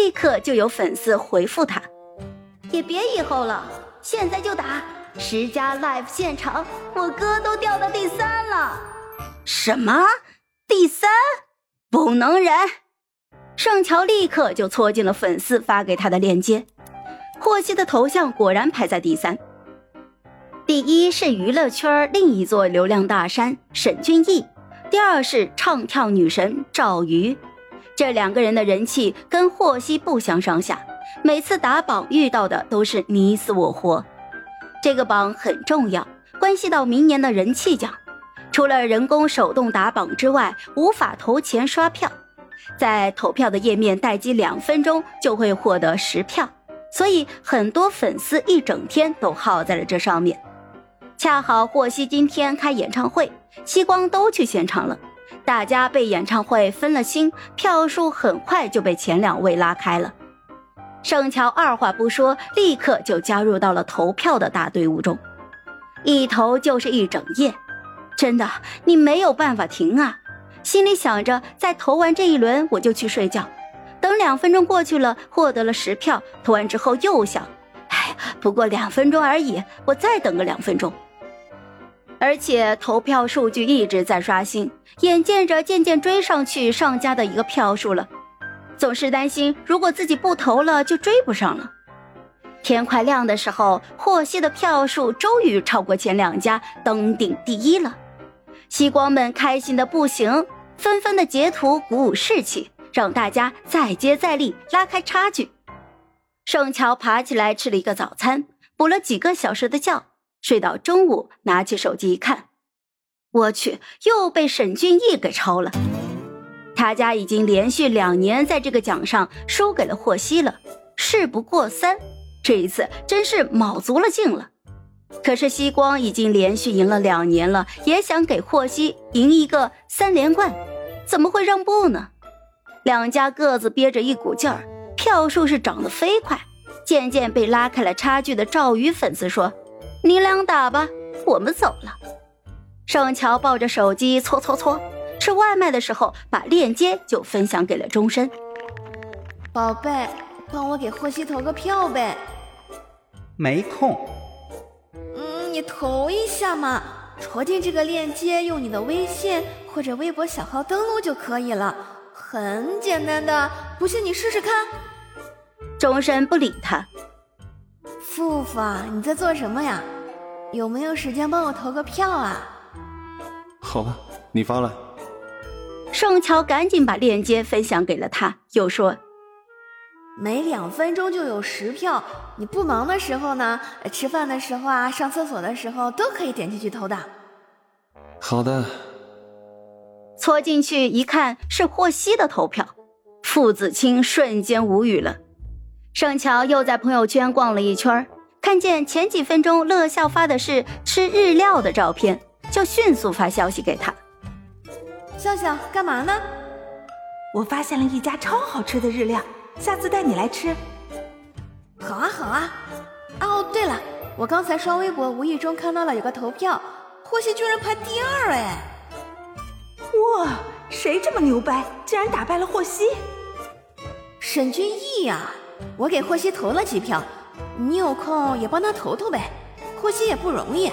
立刻就有粉丝回复他：“也别以后了，现在就打十佳 live 现场，我哥都掉到第三了。”什么？第三？不能忍！盛乔立刻就戳进了粉丝发给他的链接，霍希的头像果然排在第三。第一是娱乐圈另一座流量大山沈俊逸，第二是唱跳女神赵瑜，这两个人的人气跟霍希不相上下，每次打榜遇到的都是你死我活。这个榜很重要，关系到明年的人气奖。除了人工手动打榜之外，无法投钱刷票，在投票的页面待机两分钟就会获得十票，所以很多粉丝一整天都耗在了这上面。恰好霍希今天开演唱会，西光都去现场了，大家被演唱会分了心，票数很快就被前两位拉开了。盛乔二话不说，立刻就加入到了投票的大队伍中，一投就是一整夜，真的你没有办法停啊！心里想着，再投完这一轮我就去睡觉，等两分钟过去了，获得了十票，投完之后又想，哎，不过两分钟而已，我再等个两分钟。而且投票数据一直在刷新，眼见着渐渐追上去上家的一个票数了，总是担心如果自己不投了就追不上了。天快亮的时候，霍希的票数终于超过前两家，登顶第一了。西光们开心的不行，纷纷的截图鼓舞士气，让大家再接再厉，拉开差距。盛乔爬起来吃了一个早餐，补了几个小时的觉。睡到中午，拿起手机一看，我去，又被沈俊逸给超了。他家已经连续两年在这个奖上输给了霍希了，事不过三，这一次真是卯足了劲了。可是西光已经连续赢了两年了，也想给霍希赢一个三连冠，怎么会让步呢？两家各自憋着一股劲儿，票数是涨得飞快，渐渐被拉开了差距的赵宇粉丝说。你俩打吧，我们走了。盛乔抱着手机搓搓搓，吃外卖的时候把链接就分享给了钟深。宝贝，帮我给霍希投个票呗。没空。嗯，你投一下嘛，戳进这个链接，用你的微信或者微博小号登录就可以了，很简单的，不信你试试看。钟深不理他。富富，你在做什么呀？有没有时间帮我投个票啊？好吧，你发了。盛乔赶紧把链接分享给了他，又说：“每两分钟就有十票，你不忙的时候呢，吃饭的时候啊，上厕所的时候都可以点进去投的。”好的。搓进去一看是霍希的投票，傅子清瞬间无语了。盛乔又在朋友圈逛了一圈，看见前几分钟乐笑发的是吃日料的照片，就迅速发消息给他。笑笑，干嘛呢？我发现了一家超好吃的日料，下次带你来吃。好啊，好啊。哦，对了，我刚才刷微博无意中看到了有个投票，霍希居然排第二哎！哇，谁这么牛掰，竟然打败了霍希？沈俊逸呀！我给霍希投了几票，你有空也帮他投投呗。霍希也不容易。